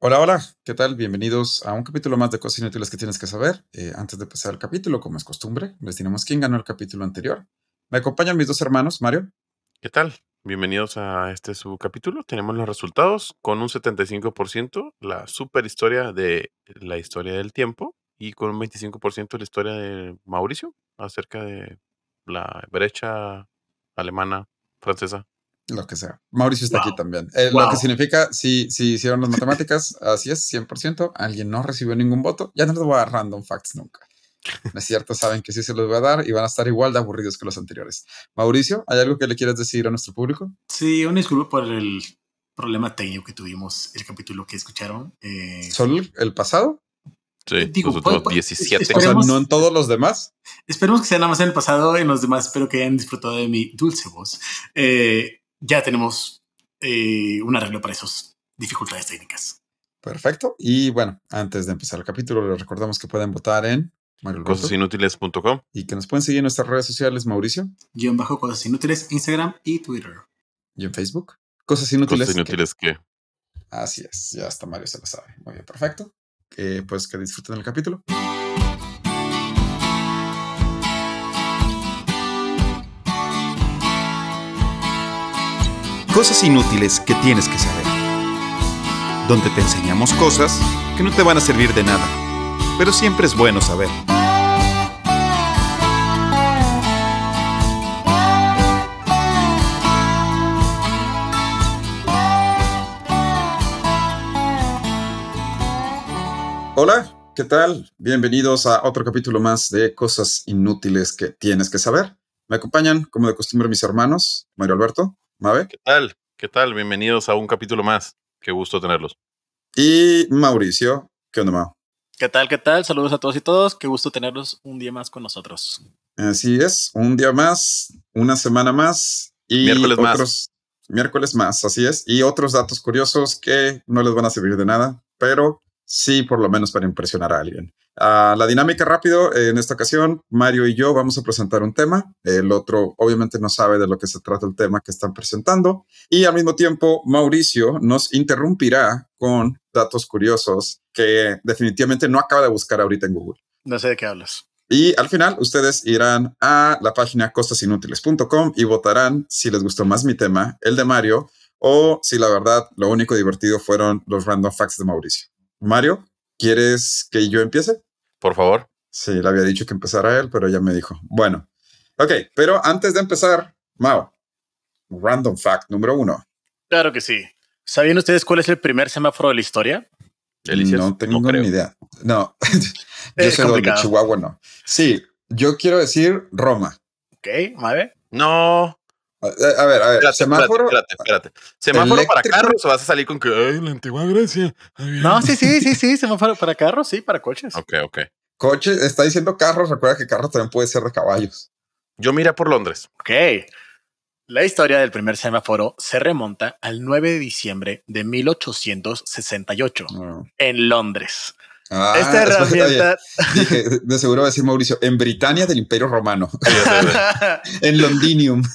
Hola, hola, ¿qué tal? Bienvenidos a un capítulo más de Cosas Inútiles que tienes que saber. Eh, antes de empezar el capítulo, como es costumbre, les diremos quién ganó el capítulo anterior. Me acompañan mis dos hermanos, Mario. ¿Qué tal? Bienvenidos a este su capítulo. Tenemos los resultados con un 75%, la super historia de la historia del tiempo, y con un 25% la historia de Mauricio acerca de la brecha alemana, francesa. Lo que sea. Mauricio está aquí también. Eh, Lo que significa, si, si hicieron las matemáticas, así es, 100%. Alguien no recibió ningún voto. Ya no les voy a dar random facts nunca. No es cierto, saben que sí se los voy a dar y van a estar igual de aburridos que los anteriores. Mauricio, ¿hay algo que le quieras decir a nuestro público? Sí, una disculpa por el problema técnico que tuvimos el capítulo que escucharon. Eh, ¿Solo el pasado? Sí, Digo, los puede- 17. O sea, no en todos los demás. esperemos que sea nada más en el pasado. En los demás, espero que hayan disfrutado de mi dulce voz. Eh, ya tenemos eh, un arreglo para esas dificultades técnicas. Perfecto. Y bueno, antes de empezar el capítulo, les recordamos que pueden votar en Cosasinútiles.com. y que nos pueden seguir en nuestras redes sociales, Mauricio, Guión bajo cosas inútiles, Instagram y Twitter. y en Facebook. Cosas inútiles. Cosas que- inútiles que. Así es, ya hasta Mario se lo sabe. Muy bien, perfecto. Eh, pues que disfruten el capítulo. Cosas inútiles que tienes que saber. Donde te enseñamos cosas que no te van a servir de nada, pero siempre es bueno saber. Hola, ¿qué tal? Bienvenidos a otro capítulo más de Cosas inútiles que tienes que saber. Me acompañan, como de costumbre, mis hermanos, Mario Alberto, Mabe ¿Qué tal? ¿Qué tal? Bienvenidos a un capítulo más. Qué gusto tenerlos. y Mauricio. ¿Qué onda, Mau? ¿Qué tal? ¿Qué tal? Saludos a todos y todos. Qué gusto tenerlos un día más con nosotros. Así es, un día más, una semana más y Miércoles más. otros miércoles más, así es, y otros datos curiosos que no les van a servir de nada, pero sí por lo menos para impresionar a alguien. Ah, la dinámica rápido, eh, en esta ocasión, Mario y yo vamos a presentar un tema, el otro obviamente no sabe de lo que se trata el tema que están presentando, y al mismo tiempo Mauricio nos interrumpirá con datos curiosos que definitivamente no acaba de buscar ahorita en Google. No sé de qué hablas. Y al final ustedes irán a la página costasinútiles.com y votarán si les gustó más mi tema, el de Mario, o si la verdad lo único divertido fueron los random facts de Mauricio. Mario, ¿quieres que yo empiece? Por favor. Sí, le había dicho que empezara él, pero ya me dijo. Bueno, ok, pero antes de empezar, Mao, random fact número uno. Claro que sí. ¿Sabían ustedes cuál es el primer semáforo de la historia? Delicias. No tengo ni idea. No, yo Es sé dónde, complicado. Chihuahua no. Sí, yo quiero decir Roma. Ok, ¿vale? No. A, a ver, a ver, Espérate, semáforo. espérate, espérate, espérate. Semáforo para carros o vas a salir con que. Ay, la antigua Grecia. Ay. No, sí, sí, sí, sí. Semáforo para carros, sí, para coches. Ok, ok. Coche, está diciendo carros. Recuerda que carros también puede ser de caballos. Yo miré por Londres. Ok. La historia del primer semáforo se remonta al 9 de diciembre de 1868 No. en Londres. Ah, Esta herramienta. dije, de seguro va a decir Mauricio, en Britania del Imperio Romano, en Londinium.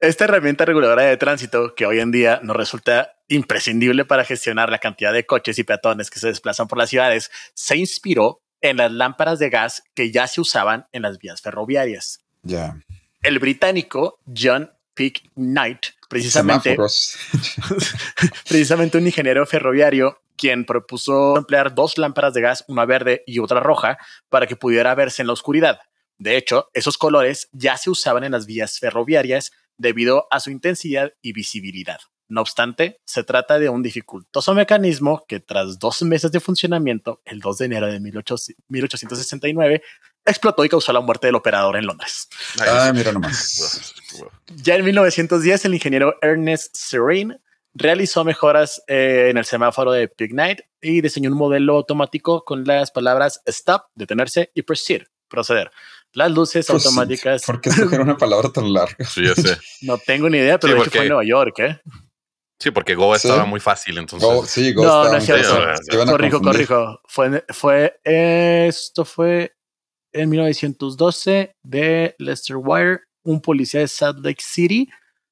Esta herramienta reguladora de tránsito, que hoy en día nos resulta imprescindible para gestionar la cantidad de coches y peatones que se desplazan por las ciudades, se inspiró en las lámparas de gas que ya se usaban en las vías ferroviarias. Ya. El británico John Pick Knight, precisamente, precisamente un ingeniero ferroviario, quien propuso emplear dos lámparas de gas, una verde y otra roja, para que pudiera verse en la oscuridad. De hecho, esos colores ya se usaban en las vías ferroviarias debido a su intensidad y visibilidad. No obstante, se trata de un dificultoso mecanismo que tras dos meses de funcionamiento, el 2 de enero de 18- 1869, explotó y causó la muerte del operador en Londres. Ah, mira nomás. Ya en 1910, el ingeniero Ernest Serene realizó mejoras eh, en el semáforo de Pignite y diseñó un modelo automático con las palabras stop, detenerse, y proceed, proceder. Las luces Pues sí, automáticas, ¿Por qué escoger una palabra tan larga? Sí, ya sé. no tengo ni idea, pero Sí, de hecho porque- fue en Nueva York, ¿eh? Sí, porque Go Sí. estaba muy fácil, entonces. Go, sí, Go No, estaba no es muy cierto. Corrijo, corrijo. Fue, fue, esto fue en 1912 de Lester Wire, un policía de Salt Lake City,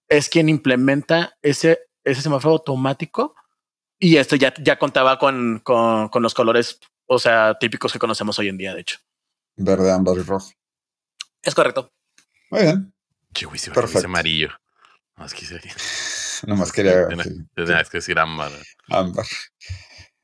es quien implementa ese, ese semáforo automático Y esto ya, ya contaba con, con, con los colores, o sea, típicos que conocemos hoy en día, de hecho. Verde, ámbar y rojo. Es correcto. Muy bien. Che, güey, Perfecto. amarillo. Más quise Nomás quería Tenía sí, tenía que decir ámbar. ámbar.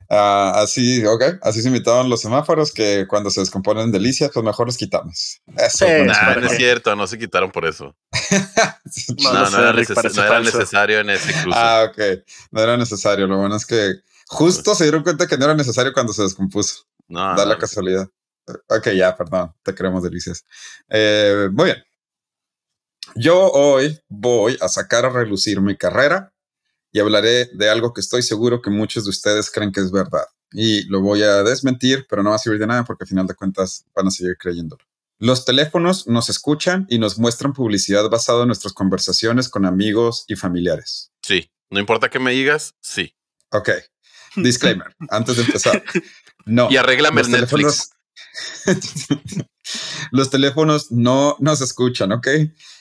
Ah, así, ok. Así se invitaban los semáforos que cuando se descomponen delicias, pues mejor los quitamos. Eso. Sí, Nah, no es cierto, no se quitaron por eso. No, No, era, neces- no era necesario en ese cruce. ah, ok. No era necesario. Lo bueno es que justo se dieron cuenta que no era necesario cuando se descompuso. no, da la no, casualidad. Ok, ya, perdón, te queremos delicias. Eh, muy bien. Yo hoy voy a sacar a relucir mi carrera y hablaré de algo que estoy seguro que muchos de ustedes creen que es verdad. Y lo voy a desmentir, pero no va a servir de nada porque al final de cuentas van a seguir creyéndolo. Los teléfonos nos escuchan y nos muestran publicidad basada en nuestras conversaciones con amigos y familiares. Sí, no importa que me digas, sí. Ok. Disclaimer, antes de empezar. No. Y arréglame Netflix. los teléfonos no nos escuchan, ¿ok?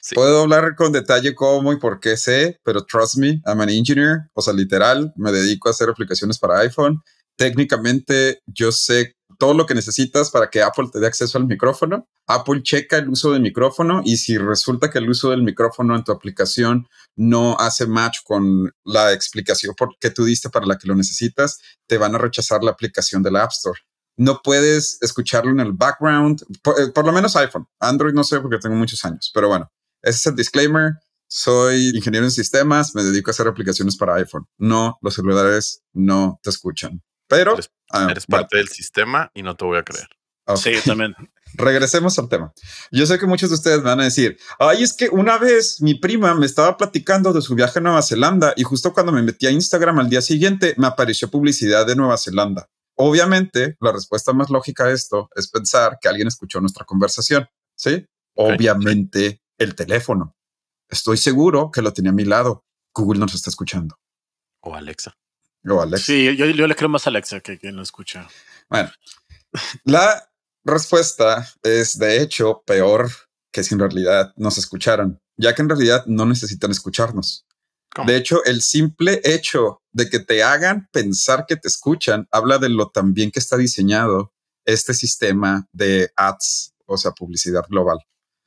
Sí. Puedo hablar con detalle cómo y por qué sé, pero trust me, I'm an engineer, o sea, literal, me dedico a hacer aplicaciones para iPhone. Técnicamente, yo sé todo lo que necesitas para que Apple te dé acceso al micrófono. Apple checa el uso del micrófono y si resulta que el uso del micrófono en tu aplicación no hace match con la explicación por- que tú diste para la que lo necesitas, te van a rechazar la aplicación de la App Store. No puedes escucharlo en el background, por, eh, por lo menos iPhone. Android no sé porque tengo muchos años, pero bueno, ese es el disclaimer. Soy ingeniero en sistemas, me dedico a hacer aplicaciones para iPhone. No, los celulares no te escuchan. Pero Eres- ah, Eres bueno, parte del sistema y no te voy a creer. Sí, también. Regresemos al tema. Yo sé que muchos de ustedes me van a decir, ay, es que una vez mi prima me estaba platicando de su viaje a Nueva Zelanda y justo cuando me metí a Instagram al día siguiente me apareció publicidad de Nueva Zelanda. Obviamente, la respuesta más lógica a esto es pensar que alguien escuchó nuestra conversación, ¿sí? Obviamente, el teléfono. Estoy seguro que lo tenía a mi lado. Google nos está escuchando. O Alexa. O Alex. Sí, yo, yo le creo más a Alexa que quien lo escucha. Bueno, la respuesta es de hecho peor que si en realidad nos escucharan, ya que en realidad no necesitan escucharnos. ¿Cómo? De hecho, el simple hecho de que te hagan pensar que te escuchan habla de lo tan bien que está diseñado este sistema de ads, o sea, publicidad global.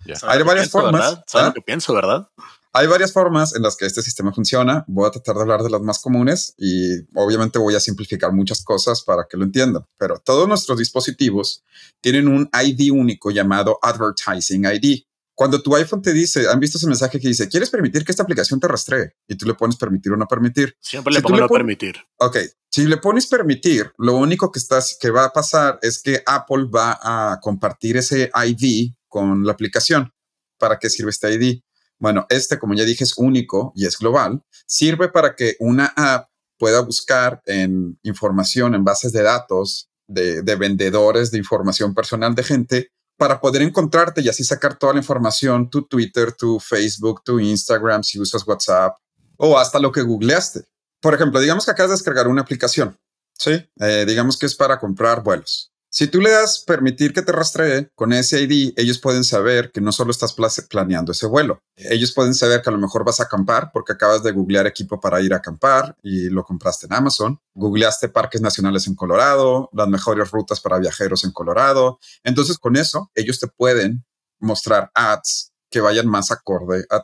Ya. ¿Sabes Hay lo que varias pienso, formas, ¿verdad? ¿Sabes ¿ah? lo que pienso, verdad? Hay varias formas en las que este sistema funciona. Voy a tratar de hablar de las más comunes y obviamente voy a simplificar muchas cosas para que lo entiendan. Pero todos nuestros dispositivos tienen un ID único llamado Advertising ID. Cuando tu iPhone te dice, han visto ese mensaje que dice, ¿quieres permitir que esta aplicación te rastree? Y tú le pones permitir o no permitir. Siempre Si le pongo le no pon- permitir. Ok, si le pones permitir, lo único que, estás, que va a pasar es que Apple va a compartir ese ID con la aplicación. ¿Para qué sirve este ID? Bueno, este, como ya dije, es único y es global. Sirve para que una app pueda buscar en información, en bases de datos de, de vendedores de información personal de gente para poder encontrarte y así sacar toda la información, tu Twitter, tu Facebook, tu Instagram, si usas WhatsApp o hasta lo que googleaste por ejemplo, digamos que acabas de descargar una aplicación, ¿sí? Eh, digamos que es para comprar vuelos. Si tú le das permitir que te rastree con ese ID, ellos pueden saber que no solo estás pla- planeando ese vuelo, ellos pueden saber que a lo mejor vas a acampar porque acabas de googlear equipo para ir a acampar y lo compraste en Amazon, googleaste parques nacionales en Colorado, las mejores rutas para viajeros en Colorado. Entonces, con eso, ellos te pueden mostrar ads que vayan más acorde a,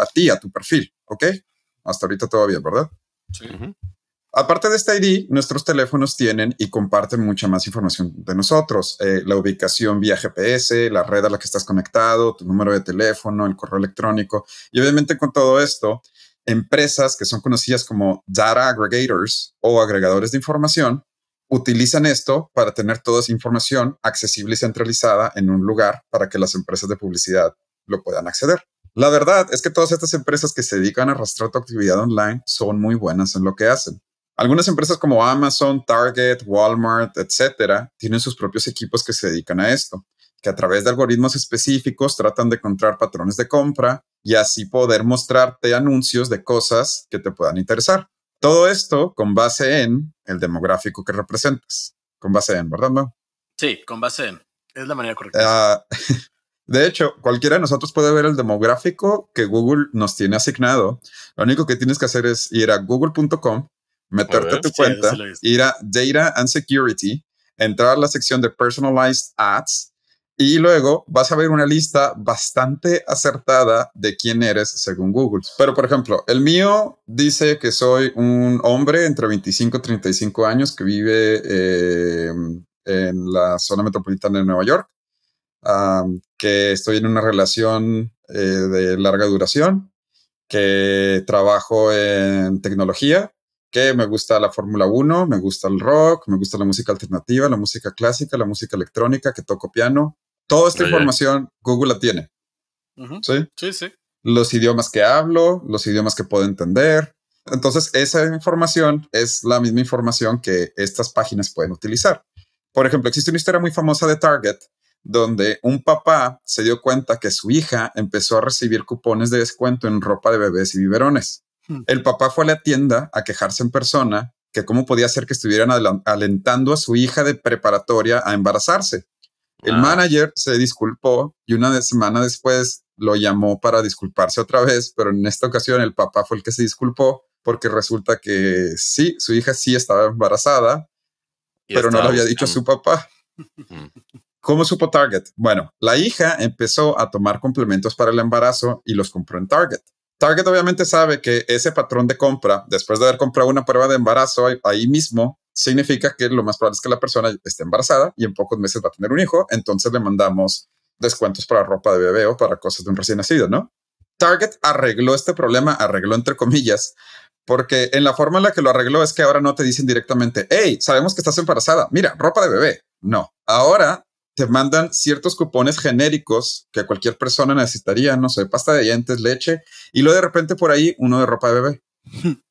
a ti, a tu perfil, ¿ok? Hasta ahorita todo bien, ¿verdad? Ujú. Aparte de este ID, nuestros teléfonos tienen y comparten mucha más información de nosotros. Eh, la ubicación vía GPS, la red a la que estás conectado, tu número de teléfono, el correo electrónico. Y obviamente con todo esto, empresas que son conocidas como data aggregators o agregadores de información utilizan esto para tener toda esa información accesible y centralizada en un lugar para que las empresas de publicidad lo puedan acceder. La verdad es que todas estas empresas que se dedican a arrastrar tu actividad online son muy buenas en lo que hacen. Algunas empresas como Amazon, Target, Walmart, etcétera, tienen sus propios equipos que se dedican a esto, que a través de algoritmos específicos tratan de encontrar patrones de compra y así poder mostrarte anuncios de cosas que te puedan interesar. Todo esto con base en el demográfico que representas. Con base en, ¿verdad? No? Sí, con base en. Es la manera correcta. Ah, de hecho, cualquiera de nosotros puede ver el demográfico que Google nos tiene asignado. Lo único que tienes que hacer es ir a google.com, meterte a tu cuenta, ir a Data and Security, entrar a la sección de Personalized Ads y luego vas a ver una lista bastante acertada de quién eres según Google. Pero, por ejemplo, el mío dice que soy un hombre entre 25 y 35 años que vive eh, en la zona metropolitana de Nueva York, que estoy en una relación eh, de larga duración, que trabajo en tecnología, que me gusta la Fórmula 1, me gusta el rock, me gusta la música alternativa, la música clásica, la música electrónica, que toco piano, Toda esta información Google la tiene. ¿Sí? Sí, sí. Los idiomas que hablo, los idiomas que puedo entender. Entonces, esa información es la misma información que estas páginas pueden utilizar. Por ejemplo, existe una historia muy famosa de Target donde un papá se dio cuenta que su hija empezó a recibir cupones de descuento en ropa de bebés y biberones. Hmm. El papá fue a la tienda a quejarse en persona que cómo podía ser que estuvieran alentando a su hija de preparatoria a embarazarse. El ah. manager se disculpó y una semana después lo llamó para disculparse otra vez, pero en esta ocasión el papá fue el que se disculpó porque resulta que sí, su hija sí estaba embarazada, pero no lo había dicho a su papá. ¿Cómo supo Target? Bueno, la hija empezó a tomar complementos para el embarazo y los compró en Target. Target obviamente sabe que ese patrón de compra, después de haber comprado una prueba de embarazo ahí mismo, significa que lo más probable es que la persona esté embarazada y en pocos meses va a tener un hijo, entonces le mandamos descuentos para ropa de bebé o para cosas de un recién nacido, ¿no? Target arregló este problema, arregló entre comillas, porque en la forma en la que lo arregló es que ahora no te dicen directamente, hey, sabemos que estás embarazada, mira, ropa de bebé. No, ahora te mandan ciertos cupones genéricos que cualquier persona necesitaría, no sé, pasta de dientes, leche, y luego de repente por ahí uno de ropa de bebé.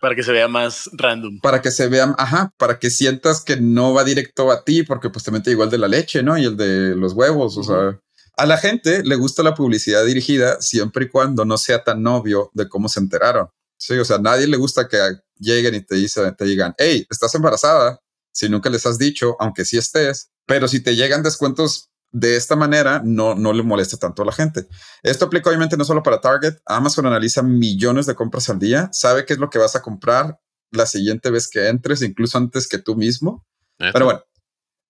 Para que se vea más random. Para que se vea, ajá, para que sientas que no va directo a ti, porque pues te mete igual de la leche, ¿no? Y el de los huevos, o sea. A la gente le gusta la publicidad dirigida siempre y cuando no sea tan obvio de cómo se enteraron. Sí, o sea, a nadie le gusta que lleguen y te, dice, te digan, hey, estás embarazada, si nunca les has dicho, aunque sí estés, pero si te llegan descuentos de esta manera no, no le molesta tanto a la gente. Esto aplica obviamente no solo para Target. Amazon analiza millones de compras al día, sabe qué es lo que vas a comprar la siguiente vez que entres, incluso antes que tú mismo. Pero bueno,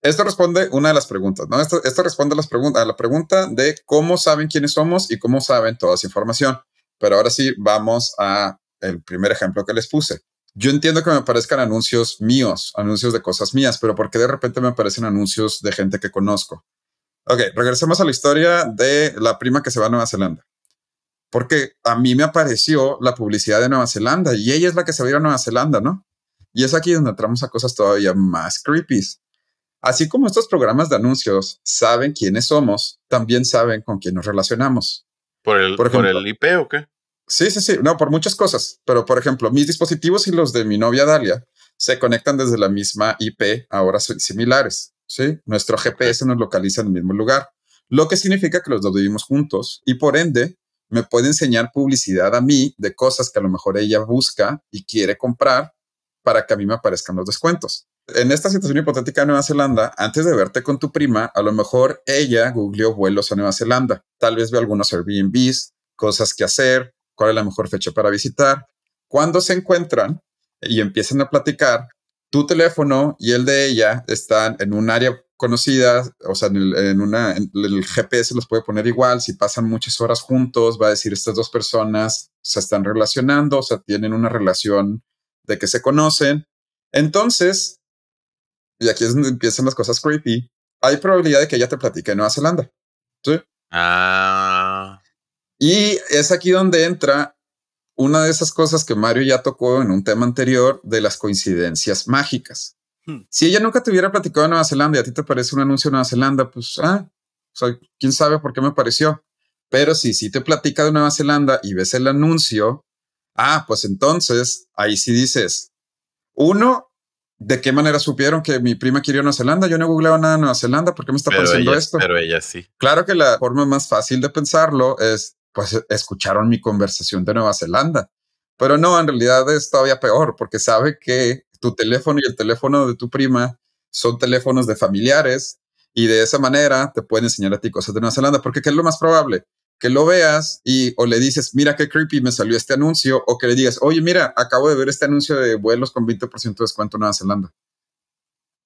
esto responde una de las preguntas, ¿no? Esto, esto responde a, las a la pregunta de cómo saben quiénes somos y cómo saben toda esa información. Pero ahora sí, vamos a el primer ejemplo que les puse. Yo entiendo que me aparezcan anuncios míos, anuncios de cosas mías, pero ¿por qué de repente me aparecen anuncios de gente que conozco? Ok, regresemos a la historia de la prima que se va a Nueva Zelanda. Porque a mí me apareció la publicidad de Nueva Zelanda y ella es la que se va a ir a Nueva Zelanda, ¿no? Y es aquí donde entramos a cosas todavía más creepy. Así como estos programas de anuncios saben quiénes somos, también saben con quién nos relacionamos. ¿Por el, por, el IP o qué? Sí, sí, sí. No, por muchas cosas. Pero, por ejemplo, mis dispositivos y los de mi novia Dalia se conectan desde la misma IP, ahora son similares. ¿sí? Nuestro GPS nos localiza en el mismo lugar, lo que significa que los dos vivimos juntos y por ende me puede enseñar publicidad a mí de cosas que a lo mejor ella busca y quiere comprar para que a mí me aparezcan los descuentos. En esta situación hipotética de Nueva Zelanda, antes de verte con tu prima, a lo mejor ella googleó vuelos a Nueva Zelanda. Tal vez ve algunos Airbnbs, cosas que hacer, cuál es la mejor fecha para visitar. Cuando se encuentran y empiezan a platicar, tu teléfono y el de ella están en un área conocida, o sea, en, el, una, el GPS los puede poner igual, si pasan muchas horas juntos, va a decir estas dos personas se están relacionando, o sea, tienen una relación de que se conocen. Entonces, y aquí es donde empiezan las cosas creepy, hay probabilidad de que ella te platique en Nueva Zelanda. ¿Sí? Ah. Y es aquí donde entra una de esas cosas que Mario ya tocó en un tema anterior de las coincidencias mágicas. Hmm. Si ella nunca te hubiera platicado de Nueva Zelanda y a ti te parece un anuncio de Nueva Zelanda, pues, ah, quién sabe por qué me pareció. Pero si sí te platica de Nueva Zelanda y ves el anuncio, ah, pues entonces ahí sí dices, uno, ¿de qué manera supieron que mi prima quería Nueva Zelanda? Yo no googleo nada de Nueva Zelanda, ¿por qué me está pareciendo esto? Pero ella sí. Claro que la forma más fácil de pensarlo es, pues escucharon mi conversación de Nueva Zelanda. Pero no, en realidad es todavía peor porque sabe que tu teléfono y el teléfono de tu prima son teléfonos de familiares y de esa manera te pueden enseñar a ti cosas de Nueva Zelanda. Porque ¿qué es lo más probable? que lo veas y o le dices, mira qué creepy me salió este anuncio, o que le digas, oye, mira, acabo de ver este anuncio de vuelos con 20% de descuento en Nueva Zelanda.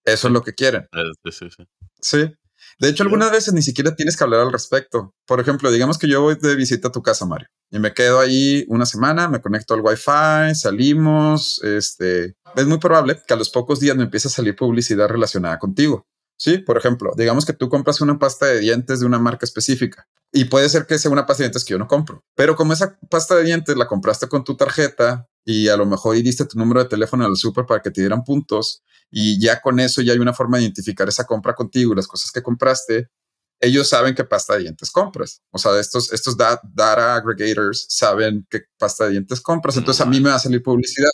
Eso es lo que quieren. Eh, sí, sí. Sí. De hecho, algunas veces ni siquiera tienes que hablar al respecto. Por ejemplo, digamos que yo voy de visita a tu casa, Mario, y me quedo ahí una semana, me conecto al Wi-Fi, salimos. Este es muy probable que a los pocos días me empiece a salir publicidad relacionada contigo. Sí, por ejemplo, digamos que tú compras una pasta de dientes de una marca específica y puede ser que sea una pasta de dientes que yo no compro, pero como esa pasta de dientes la compraste con tu tarjeta y a lo mejor y diste tu número de teléfono al súper para que te dieran puntos y ya con eso ya hay una forma de identificar esa compra contigo y las cosas que compraste, ellos saben qué pasta de dientes compras. O sea, estos, estos data aggregators saben qué pasta de dientes compras. Entonces a mí me va a salir publicidad.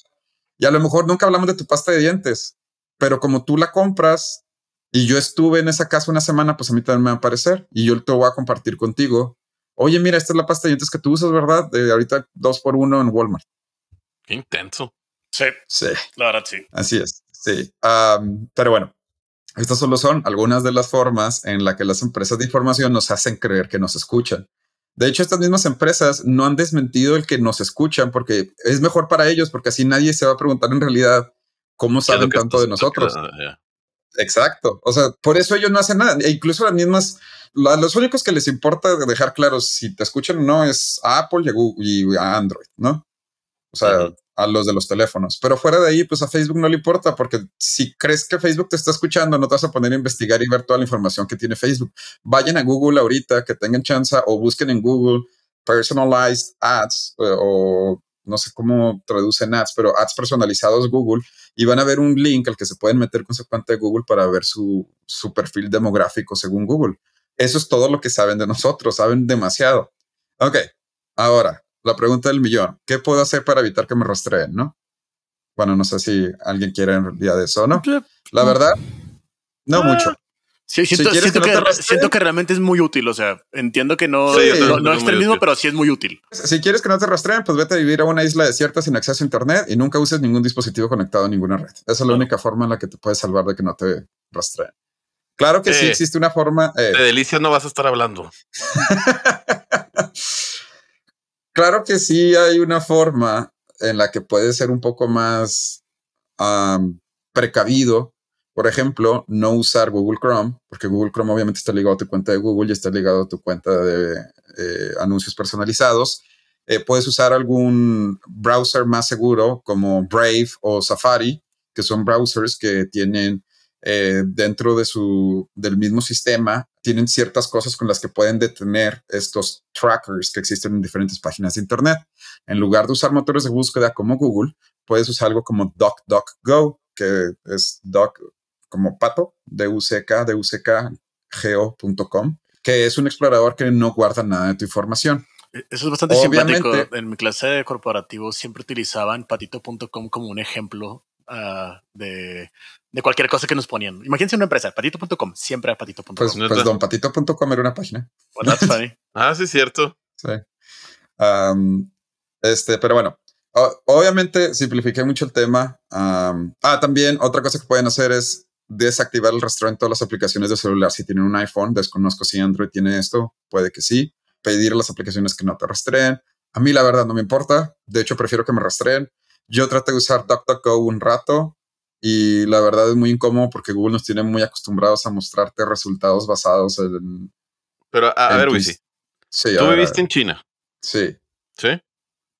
Y a lo mejor nunca hablamos de tu pasta de dientes, pero como tú la compras y yo estuve en esa casa una semana, pues a mí también me va a aparecer y yo te voy a compartir contigo. Oye, mira, esta es la pasta de dientes que tú usas, ¿verdad? De ahorita dos por uno en Walmart. Qué intenso. Sí. Sí. La verdad, sí. Así es. Sí. pero bueno, estas solo son algunas de las formas en las que las empresas de información nos hacen creer que nos escuchan. De hecho, estas mismas empresas no han desmentido el que nos escuchan porque es mejor para ellos, porque así nadie se va a preguntar en realidad cómo saben tanto de nosotros. Exacto. O sea, por eso ellos no hacen nada. E incluso las mismas, los únicos que les importa dejar claro si te escuchan o no es a Apple y a, Google, y a Android, ¿no? O sea, a los de los teléfonos. Pero fuera de ahí, pues a Facebook no le importa, porque si crees que Facebook te está escuchando, no te vas a poner a investigar y ver toda la información que tiene Facebook. Vayan a Google ahorita, que tengan chance, o busquen en Google personalized ads eh, o no sé cómo traducen ads, pero ads personalizados Google y van a ver un link al que se pueden meter con su cuenta de Google para ver su, su perfil demográfico según Google. Eso es todo lo que saben de nosotros, saben demasiado. Ok, ahora, la pregunta del millón, ¿qué puedo hacer para evitar que me rastreen, no? Bueno, no sé si alguien quiere en realidad eso, ¿no? La verdad, no ah. mucho. Sí, siento, que, siento, que, realmente es muy útil. O sea, entiendo que no, no, es el mismo, pero sí es muy útil. Si quieres que no te rastreen, pues vete a vivir a una isla desierta sin acceso a Internet y nunca uses ningún dispositivo conectado a ninguna red. Esa es la única forma en la que te puedes salvar de que no te rastreen. Claro que sí existe una forma. Eh, de delicias no vas a estar hablando. claro que sí hay una forma en la que puedes ser un poco más precavido por ejemplo, no usar Google Chrome, porque Google Chrome obviamente está ligado a tu cuenta de Google y está ligado a tu cuenta de eh, anuncios personalizados. Eh, puedes usar algún browser más seguro como Brave o Safari, que son browsers que tienen eh, dentro de su, del mismo sistema, tienen ciertas cosas con las que pueden detener estos trackers que existen en diferentes páginas de Internet. En lugar de usar motores de búsqueda como Google, puedes usar algo como DuckDuckGo, que es Duck como pato, de UCK, de que es un explorador que no guarda nada de tu información. E, eso es bastante simpático. En mi clase de corporativo siempre utilizaban patito.com como un ejemplo ah, de, cualquier cosa que nos ponían. Imagínense una empresa, patito.com, siempre a patito.com. Pues, pues don patito.com era una página. ah, sí, es cierto. Sí. este, pero bueno, obviamente simplifiqué mucho el tema. ah, también otra cosa que pueden hacer es desactivar el rastreo en todas las aplicaciones de celular. Si tienen un iPhone, desconozco si Android tiene esto, puede que sí. Pedir las aplicaciones que no te rastreen. A mí la verdad no me importa. De hecho, prefiero que me rastreen. Yo traté de usar DuckDuckGo un rato y la verdad es muy incómodo porque Google nos tiene muy acostumbrados a mostrarte resultados basados en... Pero a, ver, Wisi. Sí, Tú viviste en China. Sí. ¿Sí?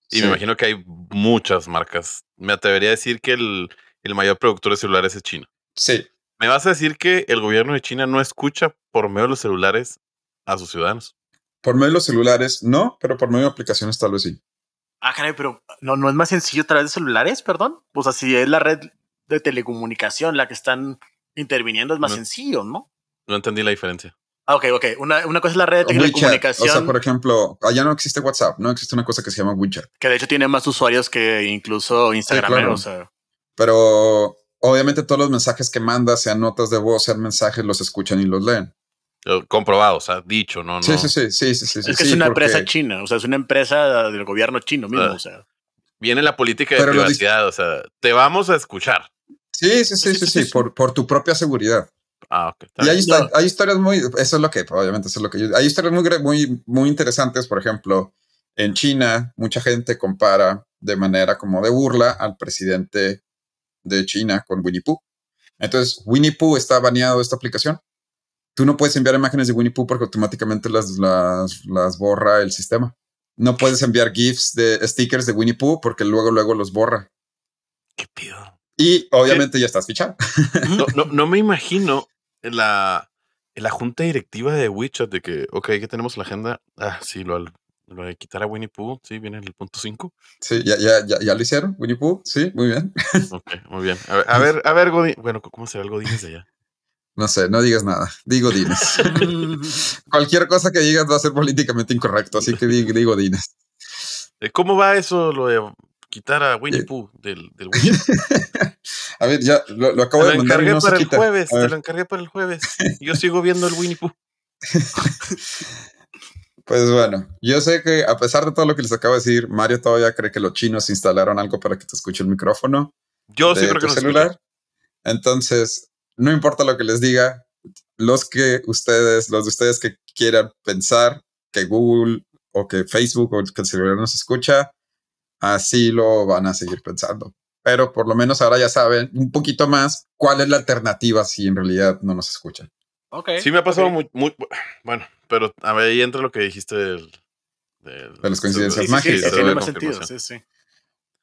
Y me imagino que hay muchas marcas. Me atrevería a decir que el, el mayor productor de celulares es China. Sí. ¿Me vas a decir que el gobierno de China no escucha por medio de los celulares a sus ciudadanos? Por medio de los celulares, no, pero por medio de aplicaciones tal vez sí. Ah, caray, pero no, no es más sencillo a través de celulares, perdón. O sea, si es la red de telecomunicación la que están interviniendo, es más sencillo, ¿no? No entendí la diferencia. Ah, ok, ok. Una, cosa es la red de telecomunicación. O sea, por ejemplo, allá no existe WhatsApp, no existe una cosa que se llama WeChat. Que de hecho tiene más usuarios que incluso Instagram. o sea. Pero obviamente todos los mensajes que mandas, sean notas de voz, sean mensajes, los escuchan y los leen. Comprobado, o sea, dicho, ¿no? Sí, sí, sí, sí, sí, Es que es una empresa china, o sea, es una empresa del gobierno chino mismo, ah. o sea. Viene la política de privacidad, o sea, te vamos a escuchar. Sí, sí, sí, sí, sí, por, por tu propia seguridad. Ah, ok. Y hay, hay, historias muy, eso es lo que, obviamente, eso es lo que yo, hay historias muy, muy, muy interesantes, por ejemplo, en China, mucha gente compara de manera como de burla al presidente de China con Winnie Pooh. Entonces, Winnie Pooh está baneado de esta aplicación. Tú no puedes enviar imágenes de Winnie Pooh porque automáticamente las, las, las borra el sistema. No puedes enviar GIFs de stickers de Winnie Pooh porque luego, luego los borra. ¿Qué pido? Y obviamente ya estás fichado. No, no, no me imagino la, la junta directiva de WeChat de que, ok, que tenemos la agenda. Ah, sí, lo, lo de quitar a Winnie Pooh, sí, viene el punto 5. Sí, ya, ya, ya, ya, lo hicieron, Winnie Pooh, sí, muy bien. Ok, muy bien. A ver, a ver, a ver Godín. Bueno, ¿cómo será el Godínez de allá? No sé, no digas nada. Digo Dines. Cualquier cosa que digas va a ser políticamente incorrecto, así que digo, digo Dines. ¿Cómo va eso lo de quitar a Winnie eh. Pooh del, del A ver, ya lo, acabo de mandar. Lo encargué para el jueves, te lo encargué para el jueves. Yo sigo viendo el Winnie Pooh. Pues bueno, yo sé que a pesar de todo lo que les acabo de decir, Mario todavía cree que los chinos instalaron algo para que te escuche el micrófono. Yo sí creo que no celular. Entonces, no importa lo que les diga, los que ustedes, los de ustedes que quieran pensar que Google o que Facebook o que el celular nos escucha, así lo van a seguir pensando. Pero por lo menos ahora ya saben un poquito más cuál es la alternativa si en realidad no nos escuchan. Okay, sí me ha pasado muy, muy, bueno, pero a ver, ahí entra lo que dijiste del, de las coincidencias mágicas. Sí, tiene más sentido, sí, sí.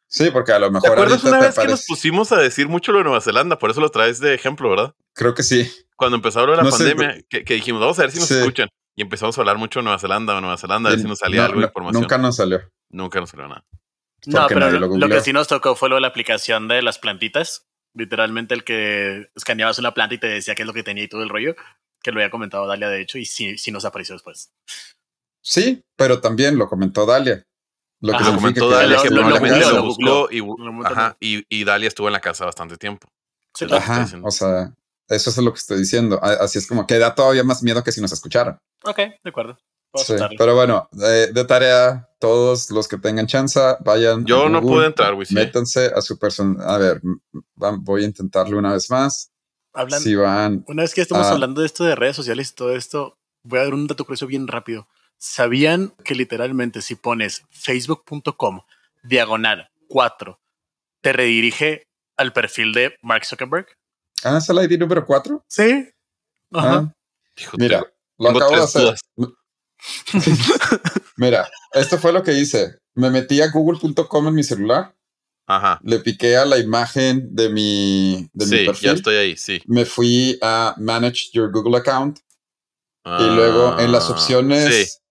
Sí, porque a lo mejor. ¿Te acuerdas una vez que nos pusimos a decir mucho lo de Nueva Zelanda? Por eso lo traes de ejemplo, ¿verdad? Creo que sí. Cuando empezó la pandemia, que, dijimos, vamos a ver si nos escuchan. Y empezamos a hablar mucho de Nueva Zelanda o Nueva Zelanda, a ver si nos salía algo de información. Nunca nos salió. Nunca nos salió nada. No, pero lo, que sí nos tocó fue lo de la aplicación de las plantitas. Literalmente el que escaneabas una planta y te decía qué es lo que tenía y todo el rollo, que lo había comentado Dalia, de hecho, y sí, sí nos apareció después. Sí, pero también lo comentó Dalia. Lo que comentó Dalia, que probablemente lo, buscó y, y, Dalia estuvo en la casa bastante tiempo. ajá, o sea, eso es lo que estoy diciendo. Así es como que da todavía más miedo que si nos escuchara. Ok, de acuerdo. Sí, pero bueno, de, tarea, todos los que tengan chance, vayan. Yo no puedo entrar, güey. Métanse a su persona. A ver, voy a intentarlo una vez más. Hablando, si van una vez que estamos hablando de esto de redes sociales y todo esto, voy a dar un dato curioso bien rápido. ¿Sabían que literalmente si pones facebook.com diagonal 4 te redirige al perfil de Mark Zuckerberg? Ah, ¿es el ID número 4? Sí. Ajá. Ah, mira, lo acabo de hacer. mira, esto fue lo que hice. Me metí a google.com en mi celular. Ajá. Le piqué a la imagen de mi, de sí, mi perfil. ya estoy ahí, sí. Me fui a Manage Your Google Account. y luego en las ah, opciones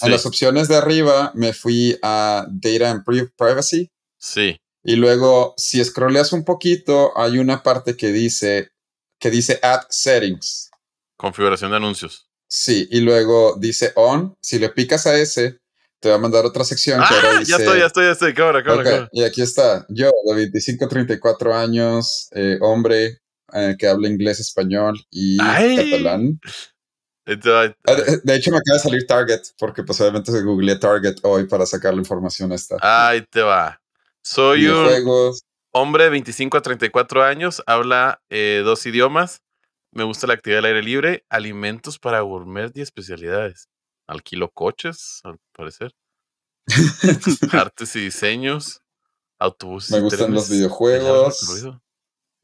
a las opciones de arriba me fui a Data and Privacy. Sí. Y luego, si scrolleas un poquito, hay una parte que dice, que dice Add Settings. Configuración de anuncios. Sí, y luego dice On. Si le picas a ese, te va a mandar otra sección que ahora dice... Ya estoy, ya estoy, ya estoy. Cámara, cámara, Y aquí está. Yo, de 25 34 años, eh, hombre eh, que habla inglés, español y catalán. Ah, de hecho, me acaba de salir Target, porque pues obviamente se googleé Target hoy para sacar la información esta. Ahí te va. Soy un hombre de 25 a 34 años, habla eh, dos idiomas, me gusta la actividad al aire libre, alimentos para gourmet y especialidades. Alquilo coches, al parecer. Artes y diseños, autobuses. Me gustan los videojuegos,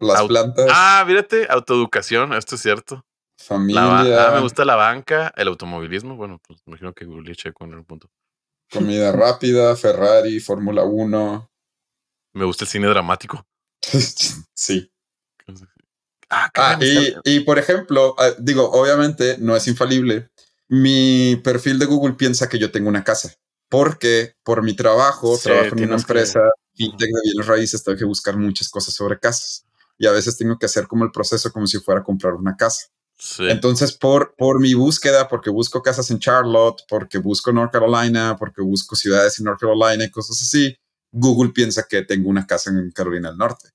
las plantas. Ah, mírate, autoeducación, esto es cierto. Familia. ah, me gusta la banca, el automovilismo. Bueno, pues imagino que Google Checo en el punto. Comida rápida, Ferrari, Fórmula 1. Me gusta el cine dramático. sí. Ah, ah y, y, por ejemplo, ah, digo, obviamente no es infalible. Mi perfil de Google piensa que yo tengo una casa. Porque por mi trabajo, trabajo en una empresa fintech de bienes raíces, tengo que buscar muchas cosas sobre casas. Y a veces tengo que hacer como el proceso como si fuera a comprar una casa. Entonces, por, por mi búsqueda, porque busco casas en Charlotte, porque busco North Carolina, porque busco ciudades en North Carolina y cosas así, Google piensa que tengo una casa en Carolina del Norte.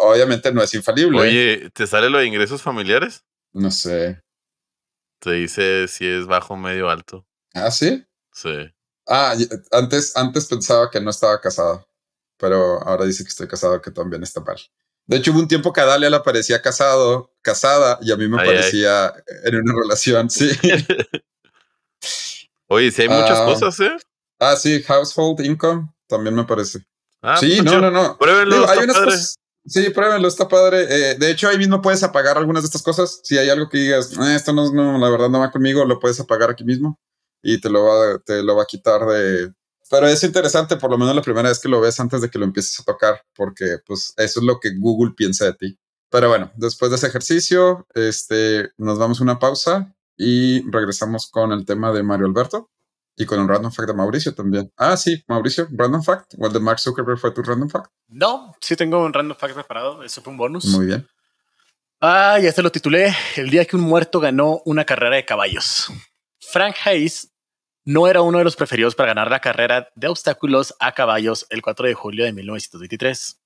Obviamente no es infalible. Oye, ¿te sale lo de ingresos familiares? No sé. Te dice si es bajo, medio, alto. ¿Ah, sí? Sí. Ah, antes, antes pensaba que no estaba casado, pero ahora dice que estoy casado, que también está mal. De hecho, hubo un tiempo que a Dalia le parecía casado, casada, y a mí me Ay, parecía en una relación, sí. Oye, si hay muchas Ah. cosas, ¿eh? ah, sí, household income, también me parece. Ah, sí, pues, no, no, no. Pruébenlo, Digo, hay unas cosas- Sí, pruébenlo, está padre. Eh, de hecho, ahí mismo puedes apagar algunas de estas cosas. Si hay algo que digas, "Eh, esto no, no, la verdad no va conmigo, lo puedes apagar aquí mismo y te lo va, te lo va a quitar de. Pero es interesante, por lo menos la primera vez que lo ves antes de que lo empieces a tocar, porque pues eso es lo que Google piensa de ti. Pero bueno, después de ese ejercicio, este, nos damos una pausa y regresamos con el tema de Mario Alberto y con un random fact de Mauricio también. Ah, sí, Mauricio, random fact. ¿O el de Mark Zuckerberg fue tu random fact? No, sí tengo un random fact preparado. Eso fue un bonus. Muy bien. Ah, ya se lo titulé El día que un muerto ganó una carrera de caballos. Frank Hayes no era uno de los preferidos para ganar la carrera de obstáculos a caballos el 4 de julio de 1923,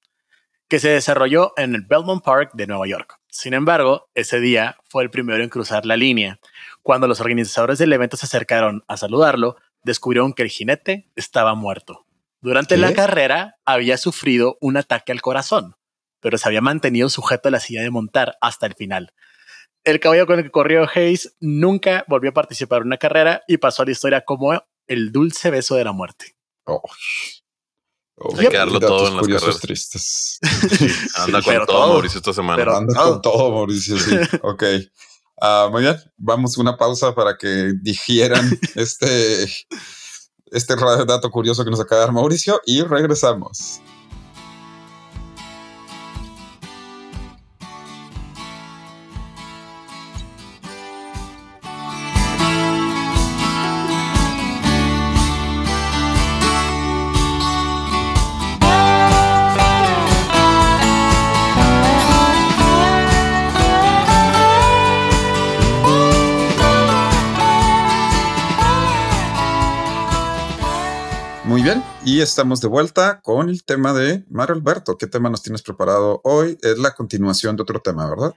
que se desarrolló en el Belmont Park de Nueva York. Sin embargo, ese día fue el primero en cruzar la línea. Cuando los organizadores del evento se acercaron a saludarlo, descubrieron que el jinete estaba muerto. Durante ¿Qué? la carrera había sufrido un ataque al corazón, pero se había mantenido sujeto a la silla de montar hasta el final. El caballo con el que corrió Hayes nunca volvió a participar en una carrera y pasó a la historia como el dulce beso de la muerte. Oh. Oh, Hay que darlo datos todo en las carreras. tristes. Anda con pero todo. Mauricio, esta semana. Pero- Anda con todo, Mauricio, sí. ok. Ah, muy bien. Vamos a una pausa para que digieran este, este dato curioso que nos acaba de dar Mauricio y regresamos. Y estamos de vuelta con el tema de Mario Alberto. ¿Qué tema nos tienes preparado hoy? Es la continuación de otro tema, ¿verdad?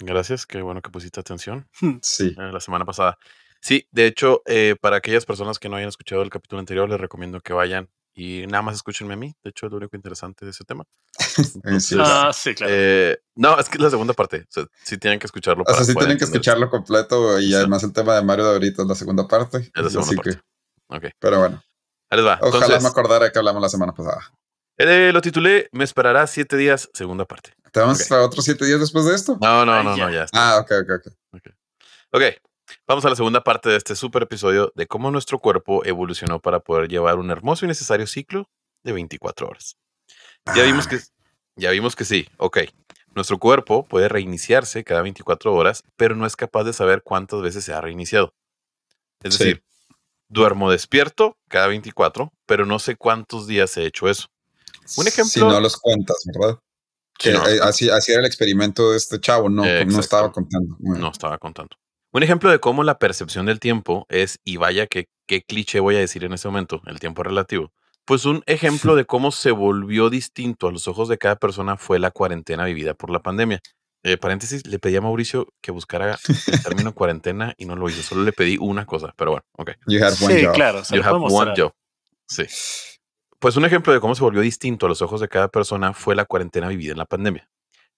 Gracias, qué bueno que pusiste atención Sí. eh, la semana pasada. Sí, de hecho, eh, para aquellas personas que no hayan escuchado el capítulo anterior, les recomiendo que vayan y nada más escúchenme a mí. De hecho, es lo único interesante de ese tema. sí, Ah, sí, claro. Eh, no, es que es la segunda parte. O sea, sí tienen que escucharlo. O sea, para sí tienen que entender. escucharlo completo y Sí. además el tema de Mario de ahorita es la segunda parte. Es la Así segunda que, parte. Ok, pero bueno, ahí les va. ojalá Entonces, me acordara que hablamos la semana pasada. eh, lo titulé Me esperará siete días, segunda parte. ¿Te vamos Ok. a otros siete días después de esto? No, no, Ay, no, ya. no, ya está. Ah, ok, ok, ok. Ok, vamos a la segunda parte de este super episodio de cómo nuestro cuerpo evolucionó para poder llevar un hermoso y necesario ciclo de 24 horas. Ya vimos que, ya vimos que sí, ok. Nuestro cuerpo puede reiniciarse cada 24 horas, pero no es capaz de saber cuántas veces se ha reiniciado. Es Sí. decir, duermo despierto cada 24, pero no sé cuántos días he hecho eso. Un ejemplo- Si no los cuentas, ¿verdad? Que, no, eh, así, así era el experimento de este chavo, no, Eh, no estaba contando. No estaba contando. Un ejemplo de cómo la percepción del tiempo es, y vaya que qué cliché voy a decir en este momento, el tiempo relativo. Pues un ejemplo de cómo se volvió distinto a los ojos de cada persona fue la cuarentena vivida por la pandemia. Eh, paréntesis, le pedí a Mauricio que buscara el término cuarentena y no lo hizo, solo le pedí una cosa, pero bueno, ok. You had one Sí, job. claro. Se You have one mostrar. job. Sí. Pues un ejemplo de cómo se volvió distinto a los ojos de cada persona fue la cuarentena vivida en la pandemia.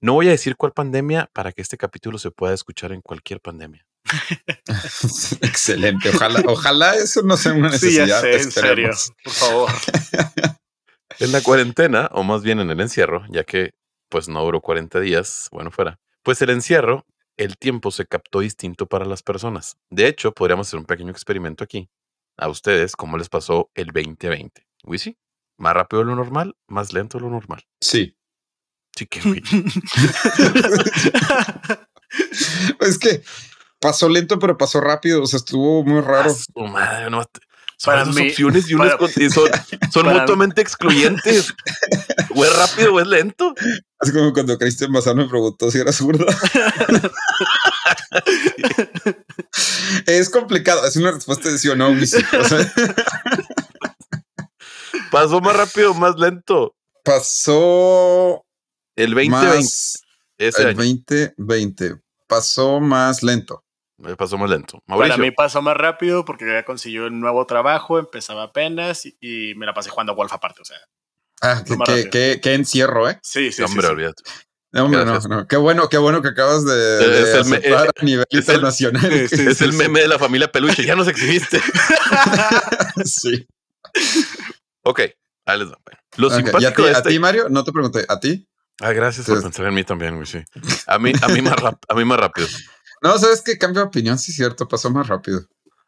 No voy a decir cuál pandemia para que este capítulo se pueda escuchar en cualquier pandemia. Excelente. Ojalá, ojalá eso no sea una Sí, ya necesidad. sé, en serio. Por favor. En la cuarentena, o más bien en el encierro, ya que pues no duró 40 días, bueno fuera, pues el encierro, el tiempo se captó distinto para las personas. De hecho, podríamos hacer un pequeño experimento aquí. A ustedes, ¿cómo les pasó el 2020? ¿Wisi? ¿Más rápido de lo normal? ¿Más lento de lo normal? Sí. Sí, que. Es que pasó lento, pero pasó rápido. O sea, estuvo muy raro. Ah, su madre, no, Para dos mí- opciones y, unas para- son, son mutuamente excluyentes. o es rápido o es lento. Es como cuando Cristian Bazán me preguntó si era zurda. es complicado. Es una respuesta de sí o no. Wisi. O sea, Pasó más rápido o más lento. pasó El 2020. más. ese El año. 2020 pasó más lento. Me pasó más lento. Para Mauricio. mí pasó más rápido porque ya consiguió un nuevo trabajo, empezaba apenas y, y me la pasé jugando a Wolf aparte. O sea, Ah, qué, Más qué- rápido. qué- qué encierro, ¿eh? sí, sí, sí, hombre, sí. olvídate. No, hombre, no, Gracias. no. Qué bueno, qué bueno que acabas de, Es de el me- aceptar a nivel es el- internacional. es el meme de la familia peluche. Ya nos exhibiste. sí. ok, ahí les va. Lo Ok, ¿Y a simpático ti, de a este- ti, Mario? No te pregunté. ¿A ti? Ah, gracias por pensar en mí también, güey. Sí. A mí, a mí más rap- a mí más rápido. No, sabes que cambio de opinión, sí es cierto, pasó más rápido.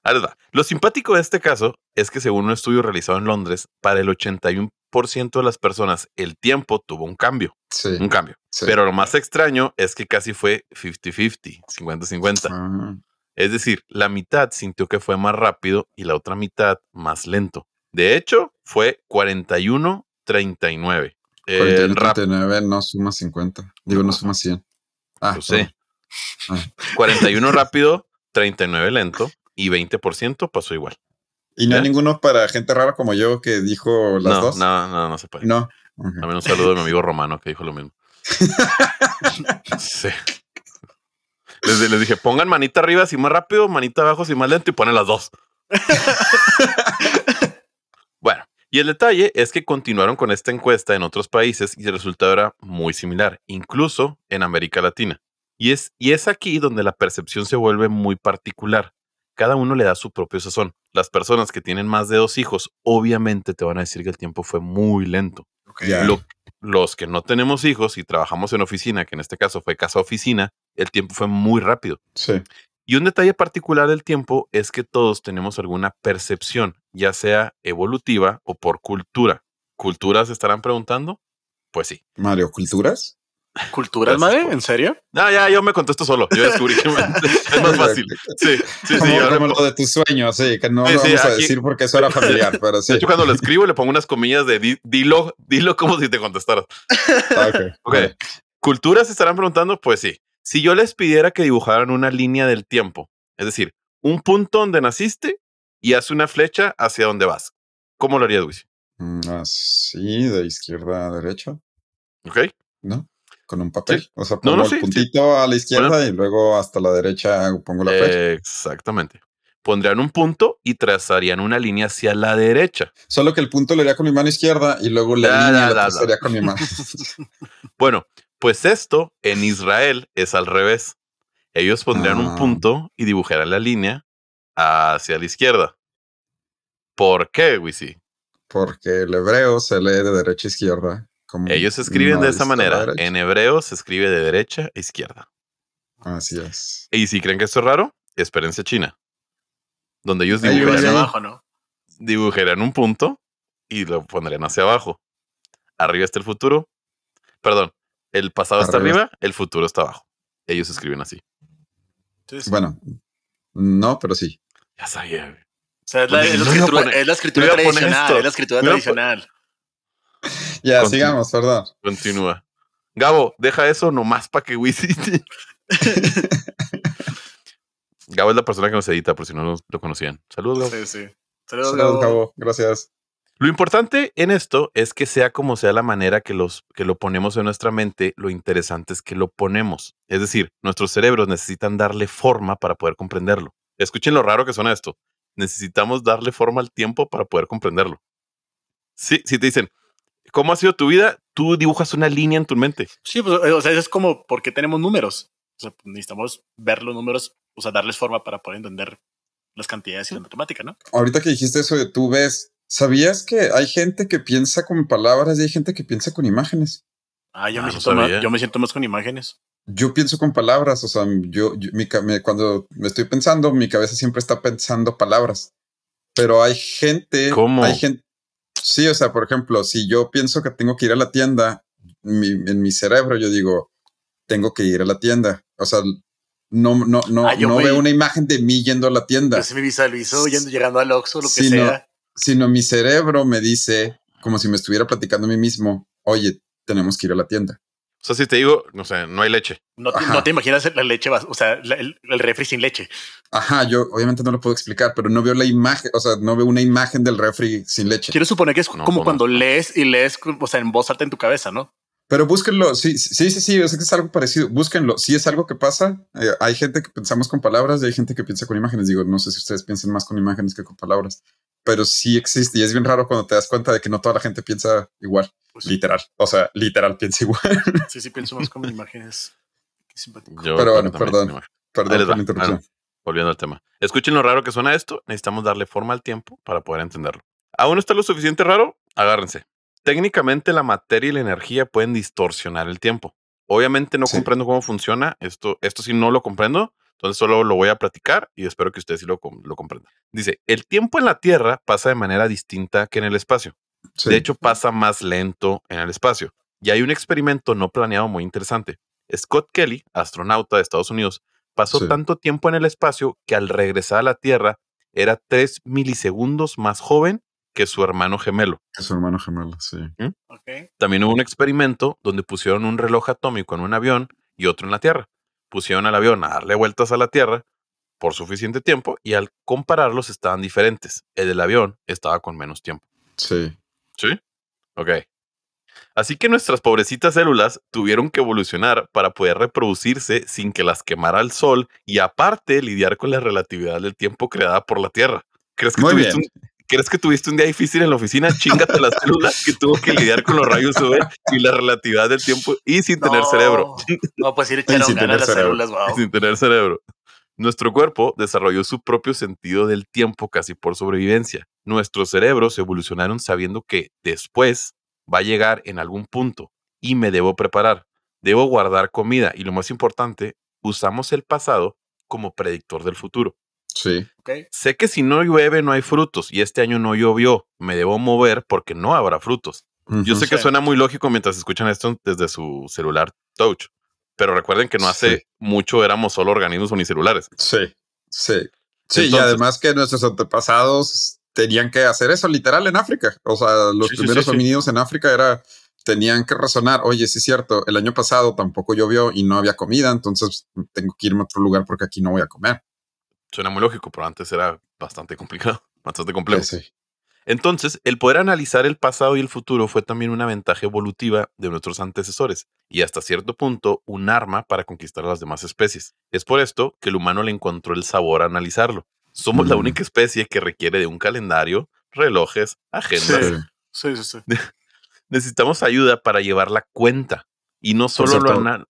Va. Lo simpático de este caso es que según un estudio realizado en Londres, para el 81% de las personas el tiempo tuvo un cambio, Sí. un cambio. sí. Pero lo más extraño es que casi fue 50-50, 50-50. Ah, Es decir, la mitad sintió que fue más rápido y la otra mitad más lento. De hecho, fue 41-39. Eh, 41, rap- 39 no suma 50. Digo, no suma 100. Ah, Lo sé. Ah. 41 rápido, 39 lento y 20% pasó igual. ¿Y no hay ninguno para gente rara como yo que dijo las no, dos? no, no, no se puede. No. Ok. También un saludo de mi amigo Romano que dijo lo mismo. sí. Les, les dije, pongan manita arriba si más rápido, manita abajo si más lento y ponen las dos. bueno, y el detalle es que continuaron con esta encuesta en otros países y el resultado era muy similar, incluso en América Latina. Y es, y es aquí donde la percepción se vuelve muy particular. Cada uno le da su propio sazón. Las personas que tienen más de dos hijos, obviamente te van a decir que el tiempo fue muy lento. Lo- los que no tenemos hijos y trabajamos en oficina, que en este caso fue casa oficina, el tiempo fue muy rápido. Sí. Y un detalle particular del tiempo es que todos tenemos alguna percepción, ya sea evolutiva o por cultura. ¿Culturas estarán preguntando? Pues sí. Mario, ¿culturas? ¿Culturas, madre? ¿En serio? No, ya, yo me contesto solo. Yo descubrí que me- es más fácil. Sí, sí, sí. como le como lo de tus sueños, sí, que no Sí, lo sí, vamos a aquí- decir porque eso era familiar, pero sí. De hecho, cuando lo escribo le pongo unas comillas de di- dilo, dilo como si te contestaras. Ah, ok. Ok. Vale. ¿Culturas se estarán preguntando? Pues sí. Si yo les pidiera que dibujaran una línea del tiempo, es decir, un punto donde naciste y haz una flecha hacia donde vas, ¿cómo lo harías, Luis? Mm, Así, de izquierda a derecha, ¿Ok? ¿no? Con un papel. Sí. O sea, pongo no, el sí, sí. puntito a la izquierda y luego hasta la derecha pongo la flecha. Exactamente. Pondrían un punto y trazarían una línea hacia la derecha. Solo que el punto lo haría con mi mano izquierda y luego la línea la trazaría con mi mano. Bueno, pues esto en Israel es al revés. Ellos pondrían un Ah. punto y dibujarían la línea hacia la izquierda. ¿Por qué, Wisi? Porque el hebreo se lee de derecha a izquierda. Como Ellos escriben de esa manera. En hebreo se escribe de derecha a izquierda. Así es. Y si creen que esto es raro, experiencia china. Donde ellos Hacia Dibujarían- abajo, ¿no? dibujarían un punto y lo pondrían hacia abajo. Arriba está el futuro. Perdón, el pasado está Arriba el futuro está abajo. Ellos escriben así. Entonces, Bueno, no, pero sí. Ya sabía. o sea, es la, es escritura, es la tradicional. Es la escritura tradicional. Ya, Continúa. sigamos, perdón. Continúa. Gabo, deja eso nomás para que Wisi. Gabo es la persona que nos edita, por si no lo, lo conocían. Saludos, Gabo. Sí, sí. Saludos, Saludos, Gabo. Gabo. Gracias. Lo importante en esto es que sea como sea la manera que, los, que lo ponemos en nuestra mente, lo interesante es que lo ponemos. Es decir, nuestros cerebros necesitan darle forma para poder comprenderlo. Escuchen lo raro que suena esto. Necesitamos darle forma al tiempo para poder comprenderlo. Sí, si te dicen, ¿cómo ha sido tu vida? Tú dibujas una línea en tu mente. Sí, pues, o sea, es como porque tenemos números. O sea, pues, necesitamos ver los números, o sea, darles forma para poder entender las cantidades y la matemática, ¿no? Ahorita que dijiste eso de tú ves, ¿sabías que hay gente que piensa con palabras y hay gente que piensa con imágenes? Ah, yo, Ah, me, no siento más, yo me siento más con imágenes. Yo pienso con palabras, o sea, yo, yo- mi, me- cuando me estoy pensando, mi cabeza siempre está pensando palabras. Pero hay gente, ¿Cómo? hay gente, sí, o sea, por ejemplo, si yo pienso que tengo que ir a la tienda, mi- en mi cerebro yo digo, tengo que ir a la tienda. O sea, no, no, no, Ah, no veo una imagen de mí yendo a la tienda, Yo se me visualizo yendo, llegando al Oxxo, lo que sea. sino mi cerebro me dice, como si me estuviera platicando a mí mismo, oye, tenemos que ir a la tienda. O sea, si te digo, no sé, no hay leche. No te, Ajá. no te imaginas la leche, o sea, la- el, el refri sin leche. Ajá, yo obviamente no lo puedo explicar, pero no veo la imagen, o sea, no veo una imagen del refri sin leche. Quiero suponer que es No, como pues no. cuando lees y lees, o sea, en voz alta en tu cabeza, ¿no? Pero búsquenlo. Sí, sí, sí, sí. Es que es algo parecido. Búsquenlo. Si es algo que pasa. Eh, hay gente que pensamos con palabras y hay gente que piensa con imágenes. Digo, no sé si ustedes piensan más con imágenes que con palabras, pero sí existe y es bien raro cuando te das cuenta de que no toda la gente piensa igual. Pues, Literal. O sea, literal piensa igual. Sí, sí, pienso más como imágenes. Qué simpático. Yo Pero bueno, perdón. Perdón por la interrupción. Ah, Volviendo al tema. Escuchen lo raro que suena esto. Necesitamos darle forma al tiempo para poder entenderlo. ¿Aún está lo suficiente raro? Agárrense. Técnicamente la materia y la energía pueden distorsionar el tiempo. Obviamente no Sí. comprendo cómo funciona. Esto, esto sí no lo comprendo. Entonces solo lo voy a platicar y espero que ustedes sí lo, com- lo comprendan. Dice, el tiempo en la Tierra pasa de manera distinta que en el espacio. Sí. De hecho, pasa más lento en el espacio. Y hay un experimento no planeado muy interesante. Scott Kelly, astronauta de Estados Unidos, pasó Sí. tanto tiempo en el espacio que al regresar a la Tierra era 3 milisegundos más joven que su hermano gemelo. Es su hermano gemelo, sí. Ok. También hubo un experimento donde pusieron un reloj atómico en un avión y otro en la Tierra. Pusieron al avión a darle vueltas a la Tierra por suficiente tiempo y al compararlos estaban diferentes. El del avión estaba con menos tiempo. Sí. ¿Sí? Ok. Así que nuestras pobrecitas células tuvieron que evolucionar para poder reproducirse sin que las quemara el sol y aparte lidiar con la relatividad del tiempo creada por la Tierra. ¿Crees que, Muy tuviste bien. un, ¿Crees que tuviste un día difícil en la oficina? Chingate la célula que tuvo que lidiar con los rayos UV y la relatividad del tiempo y sin tener No. cerebro. No, pues le echaron ganas tener las cerebro. células, wow. sin tener cerebro. Nuestro cuerpo desarrolló su propio sentido del tiempo casi por sobrevivencia. Nuestros cerebros evolucionaron sabiendo que después va a llegar en algún punto y me debo preparar. Debo guardar comida y lo más importante, usamos el pasado como predictor del futuro. Sí. Ok. Sé que si no llueve no hay frutos y este año no llovió. Me debo mover porque no habrá frutos. Yo sé que Sí. suena muy lógico mientras escuchan esto desde su celular touch, pero recuerden que no hace Sí. mucho éramos solo organismos unicelulares. Sí. Sí. Sí, y además que nuestros antepasados tenían que hacer eso literal en África. O sea, los Sí, primeros sí, sí. hominidos en África era tenían que razonar, oye, sí es cierto, el año pasado tampoco llovió y no había comida, entonces tengo que irme a otro lugar porque aquí no voy a comer. Suena muy lógico, pero antes era bastante complicado, bastante complejo. Sí, sí. Entonces, el poder analizar el pasado y el futuro fue también una ventaja evolutiva de nuestros antecesores y hasta cierto punto un arma para conquistar a las demás especies. Es por esto que el humano le encontró el sabor a analizarlo. Somos la Mm. única especie que requiere de un calendario, relojes, agendas. Sí, Sí. sí, sí. Necesitamos ayuda para llevar la cuenta y no solo lo anal-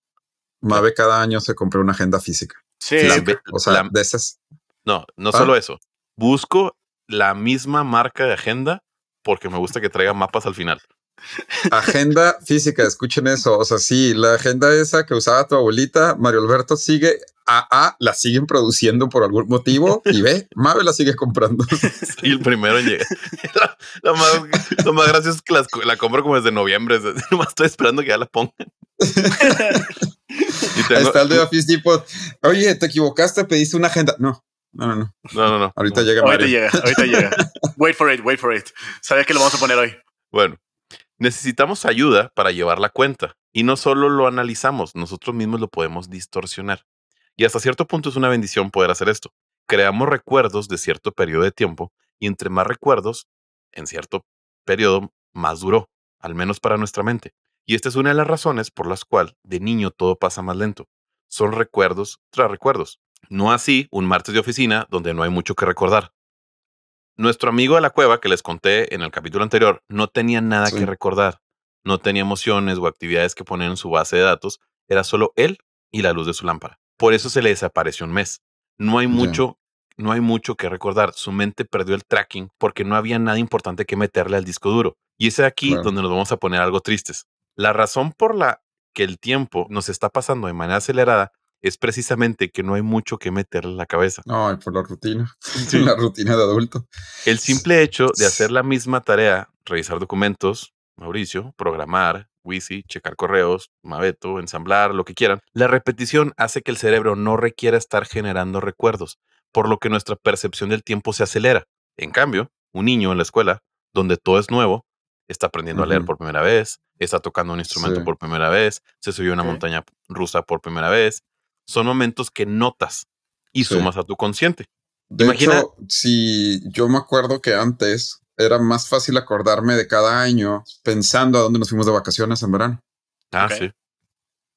Mabe cada año se compró una agenda física. Sí, la- Física. o sea, la- de esas. no, no Ah. solo eso. Busco la misma marca de agenda porque me gusta que traiga mapas al final. Agenda física, escuchen eso. O sea, sí, la agenda esa que usaba tu abuelita, Mario Alberto sigue, AA la siguen produciendo por algún motivo y ve, Mabe la sigue comprando. Y el primero en llegar. lo, más, lo más gracioso es que las la compro como desde noviembre. Nomás estoy esperando que ya la pongan. y tengo- Está el de Office Depot. Oye, te equivocaste, pediste una agenda. No, no, no, no. No, no, no. Ahorita No. llega ahorita Mario. llega, ahorita llega. Wait for it, wait for it. Sabía que lo vamos a poner hoy. Bueno, necesitamos ayuda para llevar la cuenta. Y no solo lo analizamos, nosotros mismos lo podemos distorsionar. Y hasta cierto punto es una bendición poder hacer esto. Creamos recuerdos de cierto periodo de tiempo y entre más recuerdos, en cierto periodo, más duró, al menos para nuestra mente. Y esta es una de las razones por las cuales de niño todo pasa más lento. Son recuerdos tras recuerdos. No así un martes de oficina donde no hay mucho que recordar. Nuestro amigo de la cueva que les conté en el capítulo anterior no tenía nada Sí. que recordar. No tenía emociones o actividades que poner en su base de datos. Era solo él y la luz de su lámpara. Por eso se le desapareció un mes. No hay mucho, no hay mucho que recordar. Su mente perdió el tracking porque no había nada importante que meterle al disco duro. Y es aquí Claro. donde nos vamos a poner algo tristes. La razón por la que el tiempo nos está pasando de manera acelerada es precisamente que no hay mucho que meterle a la cabeza. No, y por la rutina. La rutina de adulto. El simple hecho de hacer la misma tarea, revisar documentos, Mauricio, programar, Wisi, checar correos, Mabeto, ensamblar, lo que quieran, la repetición hace que el cerebro no requiera estar generando recuerdos, por lo que nuestra percepción del tiempo se acelera. En cambio, un niño en la escuela, donde todo es nuevo, está aprendiendo a leer por primera vez, está tocando un instrumento Sí. por primera vez, se subió a una montaña rusa por primera vez. Son momentos que notas y Sí. sumas a tu consciente. De Imagina- hecho, si yo me acuerdo que antes era más fácil acordarme de cada año pensando a dónde nos fuimos de vacaciones en verano. Ah, sí.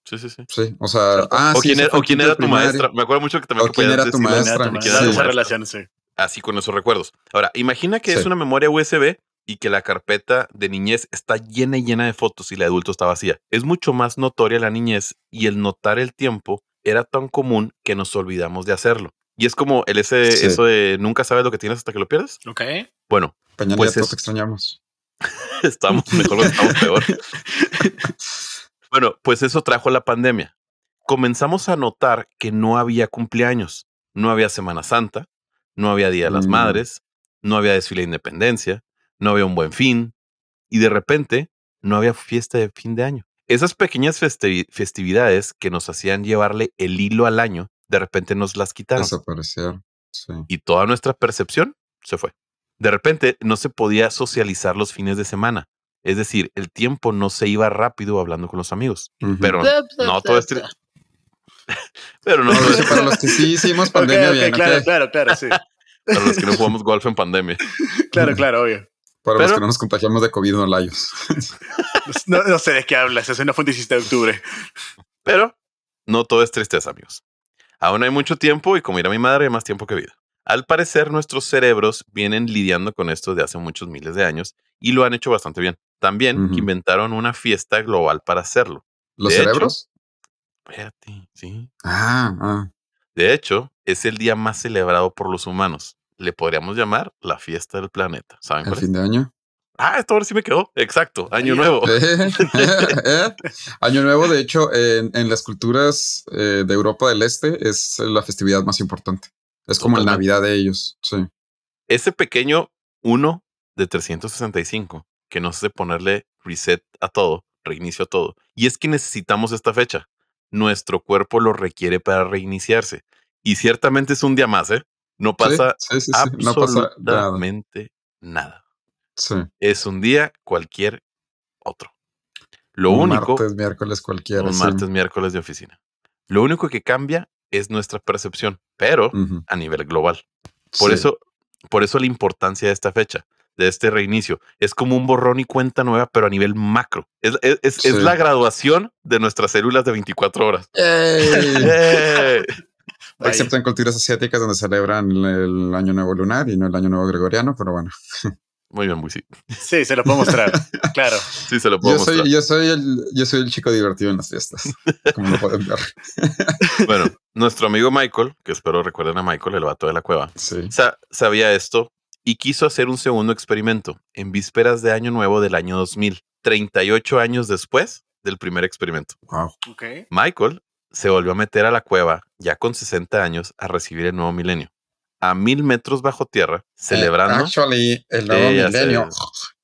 Sí, sí, sí. Sí, o sea, Cierto. ah, o sí, quién, era, o quién tu primaria. maestra. Me acuerdo mucho que también O quién era tu maestra. Sí. así con esos recuerdos. Ahora, imagina que es una memoria USB y que la carpeta de niñez está llena y llena de fotos y la de adulto está vacía. Es mucho más notoria la niñez y el notar el tiempo era tan común que nos olvidamos de hacerlo. Y es como el ese, Sí. eso de nunca sabes lo que tienes hasta que lo pierdes. Ok. Bueno, Peña Pues Nieto, es- te extrañamos. estamos mejor o estamos peor. Bueno, pues eso trajo la pandemia. Comenzamos a notar que no había cumpleaños, no había Semana Santa, no había Día de las Mm. Madres, no había desfile de independencia, no había un buen fin y de repente no había fiesta de fin de año. Esas pequeñas festi- festividades que nos hacían llevarle el hilo al año, de repente nos las quitaron Desaparecieron. Sí. y toda nuestra percepción se fue. De repente no se podía socializar los fines de semana. Es decir, el tiempo no se iba rápido hablando con los amigos. Pero no todo es tri- Pero no es para los que sí hicimos pandemia bien, claro, claro, claro, sí. para los que no jugamos golf en pandemia. Claro, claro, obvio. Para los Pero- que no nos contagiamos de COVID no layos. No, no sé de qué hablas, es una fuente 17 de octubre. Pero no todo es tristeza, amigos. Aún hay mucho tiempo y como dirá mi madre, hay más tiempo que vida. Al parecer, nuestros cerebros vienen lidiando con esto de hace muchos miles de años y lo han hecho bastante bien. También que inventaron una fiesta global para hacerlo. ¿Los De hecho- cerebros? Espérate, sí. Ah, ah. De hecho, es el día más celebrado por los humanos. Le podríamos llamar la fiesta del planeta. ¿Saben El es? fin de año. Ah, esto ahora sí me quedó. Exacto. Año nuevo. Año Nuevo, de hecho, en, en las culturas eh, de Europa del Este es la festividad más importante. Es como la Totalmente. Navidad de ellos. Sí. Ese pequeño 1 de 365 que nos hace ponerle reset a todo, reinicio a todo. Y es que necesitamos esta fecha. Nuestro cuerpo lo requiere para reiniciarse. Y ciertamente es un día más, ¿eh? No pasa sí, sí, sí, No pasa nada. absolutamente nada. Sí. Es un día cualquier otro. Lo Un único, Martes, miércoles, cualquiera. un martes, miércoles de oficina. Lo único que cambia es nuestra percepción, pero Ujú. a nivel global. Por Sí. eso, por eso la importancia de esta fecha, de este reinicio. Es como un borrón y cuenta nueva, pero a nivel macro. Es, es- es- es Sí. la graduación de nuestras células de 24 horas. Excepto en culturas asiáticas donde celebran el Año Nuevo Lunar y no el Año Nuevo Gregoriano, pero bueno. Muy bien, muy sí. Sí, se lo puedo mostrar. claro. Sí, se lo puedo Yo mostrar. soy, yo, soy el, yo soy el chico divertido en las fiestas, como lo pueden ver. Bueno, nuestro amigo Michael, que espero recuerden a Michael, el vato de la cueva, Sí. sa- sabía esto y quiso hacer un segundo experimento en vísperas de Año Nuevo del año 2000, 38 años después del primer experimento. Wow. Ok. Michael se volvió a meter a la cueva ya con 60 años a recibir el nuevo milenio. A mil metros bajo tierra, celebrando. Eh, actually, el nuevo milenio.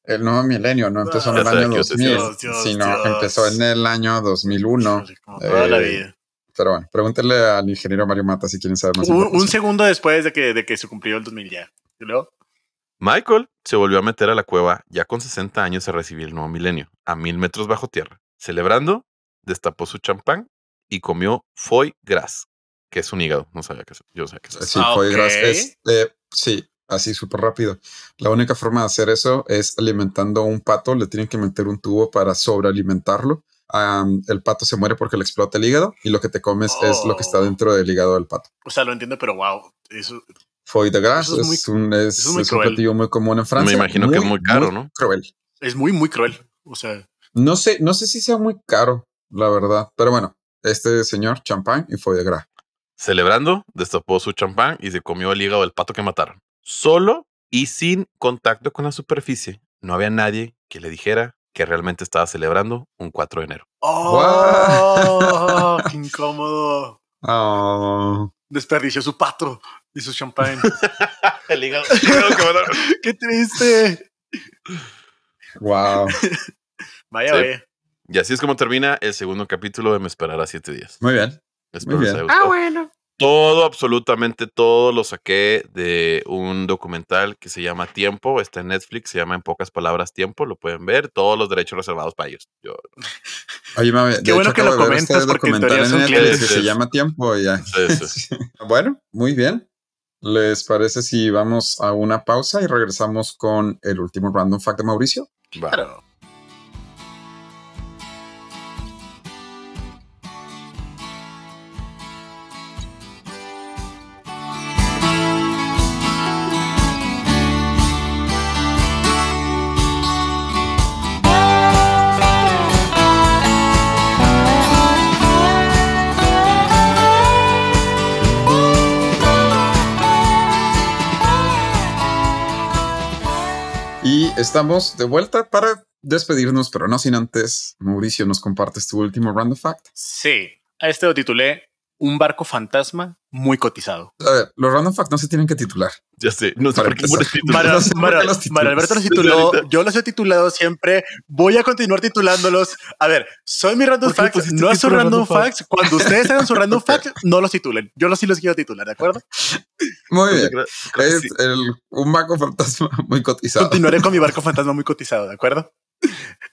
El nuevo milenio no empezó en el año que yo te 2000, Dios, Dios, sino Dios. empezó en el año 2001. Como toda la Eh, vida. Pero bueno, pregúntenle al ingeniero Mario Mata si quieren saber más Un, segundo después de que, de que se cumplió el 2000 ya. Michael se volvió a meter a la cueva ya con 60 años a recibir el nuevo milenio, a mil metros bajo tierra. Celebrando, destapó su champán y comió foie gras, que es un hígado. No sabía que es. Yo sé que es. Sí, Ah, fue ok. gracias. es, eh, sí, así súper rápido. La única forma de hacer eso es alimentando a un pato. Le tienen que meter un tubo para sobrealimentarlo. Am, el pato se muere porque le explota el hígado y lo que te comes es lo que está Oh. dentro del hígado del pato. O sea, lo entiendo, pero wow. Eso, Foie de gras es es, un, es, muy es un cruel. platillo muy común en Francia. imagino que es muy caro, ¿no? Cruel. es muy, muy cruel. O sea, No sé, no sé si sea muy caro, la verdad. Pero bueno, este señor, champán y foie de gras. Celebrando, destapó su champán y se comió el hígado del pato que mataron. Solo y sin contacto con la superficie. No había nadie que le dijera que realmente estaba celebrando un 4 de enero. ¡Oh! ¡Qué incómodo! Oh, Desperdició su pato y su champán. el hígado, el hígado que mataron. ¡Qué triste! wow. Vaya, Sí. vaya. Y así es como termina el segundo capítulo de Me esperará siete días. Muy bien. Haya gustado. Todo, absolutamente todo lo saqué de un documental que se llama Tiempo. Está en Netflix, se llama en pocas palabras Tiempo. Lo pueden ver. Todos los derechos reservados para ellos. Yo, Oye, mami, Qué bueno que lo comentas, porque en teoría son Netflix clientes. que se llama Tiempo y ya. Sí, sí. Bueno, muy bien. ¿Les parece si vamos a una pausa y regresamos con el último random fact de Mauricio? Claro. Estamos de vuelta para despedirnos, pero no sin antes. Mauricio, ¿nos compartes tu último random fact? Sí, a este lo titulé Un barco fantasma muy cotizado. A ver, los random facts no se tienen que titular. Ya sé, no sé por qué. Mara, No sé por Mara- qué los titulas. Mara Alberto los tituló, yo los he titulado siempre, voy a continuar titulándolos. A ver, soy mi random ¿Por qué facts, no es su random random facts. Cuando ustedes hagan su random facts, no los titulen. Yo los sí los quiero titular, ¿de acuerdo? Muy bien. Creo- creo que Es sí. el, un mago fantasma muy cotizado. Continuaré con mi barco fantasma muy cotizado, ¿de acuerdo?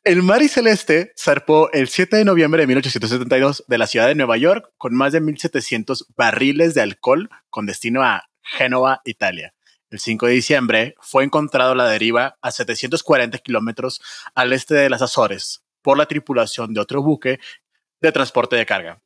El Mari Celeste zarpó el 7 de noviembre de 1872 de la ciudad de Nueva York con más de 1.700 barriles de alcohol con destino a Génova, Italia. El 5 de diciembre fue encontrado la deriva a 740 kilómetros al este de las Azores por la tripulación de otro buque de transporte de carga,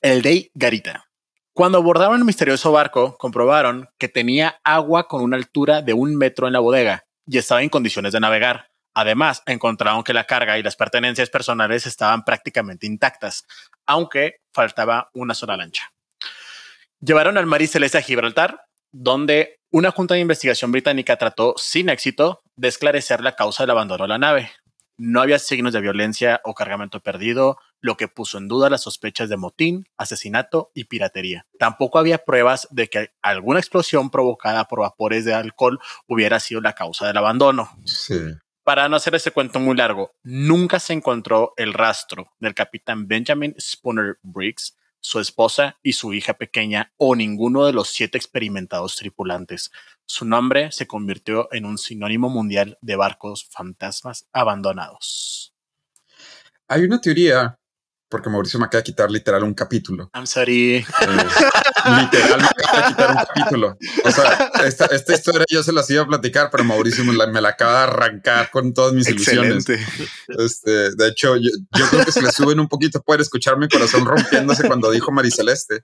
el Dei Garita. Cuando abordaron el misterioso barco, comprobaron que tenía agua con una altura de un metro en la bodega y estaba en condiciones de navegar. Además, encontraron que la carga y las pertenencias personales estaban prácticamente intactas, aunque faltaba una sola lancha. Llevaron al Mari Celeste a Gibraltar, donde una junta de investigación británica trató sin éxito de esclarecer la causa del abandono de la nave. No había signos de violencia o cargamento perdido, lo que puso en duda las sospechas de motín, asesinato y piratería. Tampoco había pruebas de que alguna explosión provocada por vapores de alcohol hubiera sido la causa del abandono. Sí. Para no hacer ese cuento muy largo, nunca se encontró el rastro del capitán Benjamin Spooner Briggs, su esposa y su hija pequeña o ninguno de los siete experimentados tripulantes. Su nombre se convirtió en un sinónimo mundial de barcos fantasmas abandonados. Hay una teoría, porque Mauricio me acaba de quitar literal un capítulo. I'm sorry. Eh, literal me acaba de quitar un capítulo. O sea, esta, esta historia yo se las iba a platicar, pero Mauricio me la, me la acaba de arrancar con todas mis ilusiones. Excelente. Este, de hecho, yo, yo creo que si le suben un poquito pueden escuchar mi corazón rompiéndose cuando dijo Mariceleste.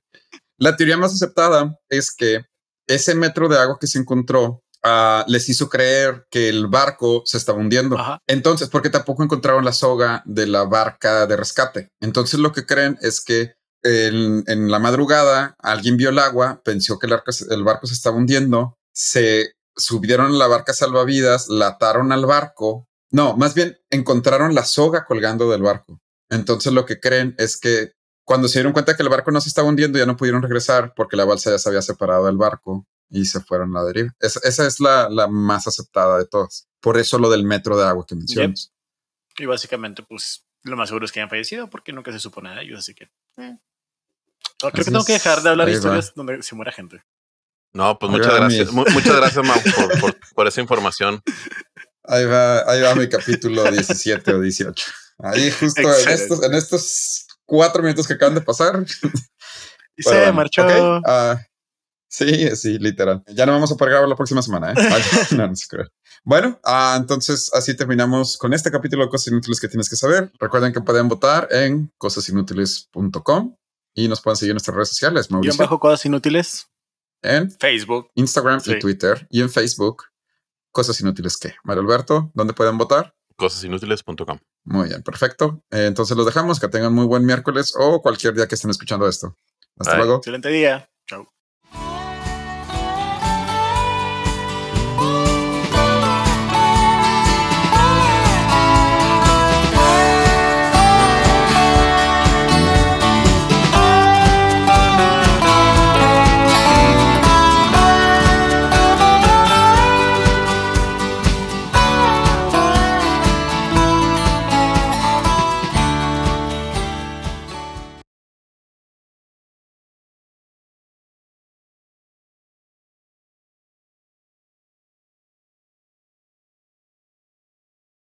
La teoría más aceptada es que ese metro de agua que se encontró ah, les hizo creer que el barco se estaba hundiendo. Ajá. Entonces, porque tampoco encontraron la soga de la barca de rescate. Entonces, lo que creen es que en, en la madrugada alguien vio el agua, pensó que el, arco el barco se estaba hundiendo, se subieron a la barca salvavidas, la ataron al barco. No, más bien encontraron la soga colgando del barco. Entonces, lo que creen es que cuando se dieron cuenta que el barco no se estaba hundiendo, ya no pudieron regresar porque la balsa ya se había separado del barco y se fueron a la deriva. Esa, esa es la, la más aceptada de todas. Por eso lo del metro de agua que mencionas. Y básicamente, pues lo más seguro es que hayan fallecido porque nunca se supo nada de ellos, así que. eh. Creo que tengo que dejar de hablar de va. historias donde se muera gente. No, pues Ahí muchas gracias. Mu- muchas gracias, Mau, por, por, por esa información. Ahí va, ahí va mi capítulo 17 o 18. Ahí justo en estos, en estos cuatro minutos que acaban de pasar. Y se bueno, marchó. ah, sí, sí, literal. Ya no vamos a poder grabar la próxima semana. ¿eh? Ay, no, no se. Bueno, ah, entonces así terminamos con este capítulo de cosas inútiles que tienes que saber. Recuerden que pueden votar en cosasinútiles.com y nos pueden seguir en nuestras redes sociales. Mauricio, bajo cosas inútiles. en Facebook. Instagram Sí. y Twitter y en Facebook. Cosas inútiles que. Mario Alberto, ¿dónde pueden votar? Cosasinútiles.com. Muy bien, perfecto. Eh, entonces los dejamos. Que tengan muy buen miércoles o cualquier día que estén escuchando esto. Hasta Bye. luego. Excelente día. Chao.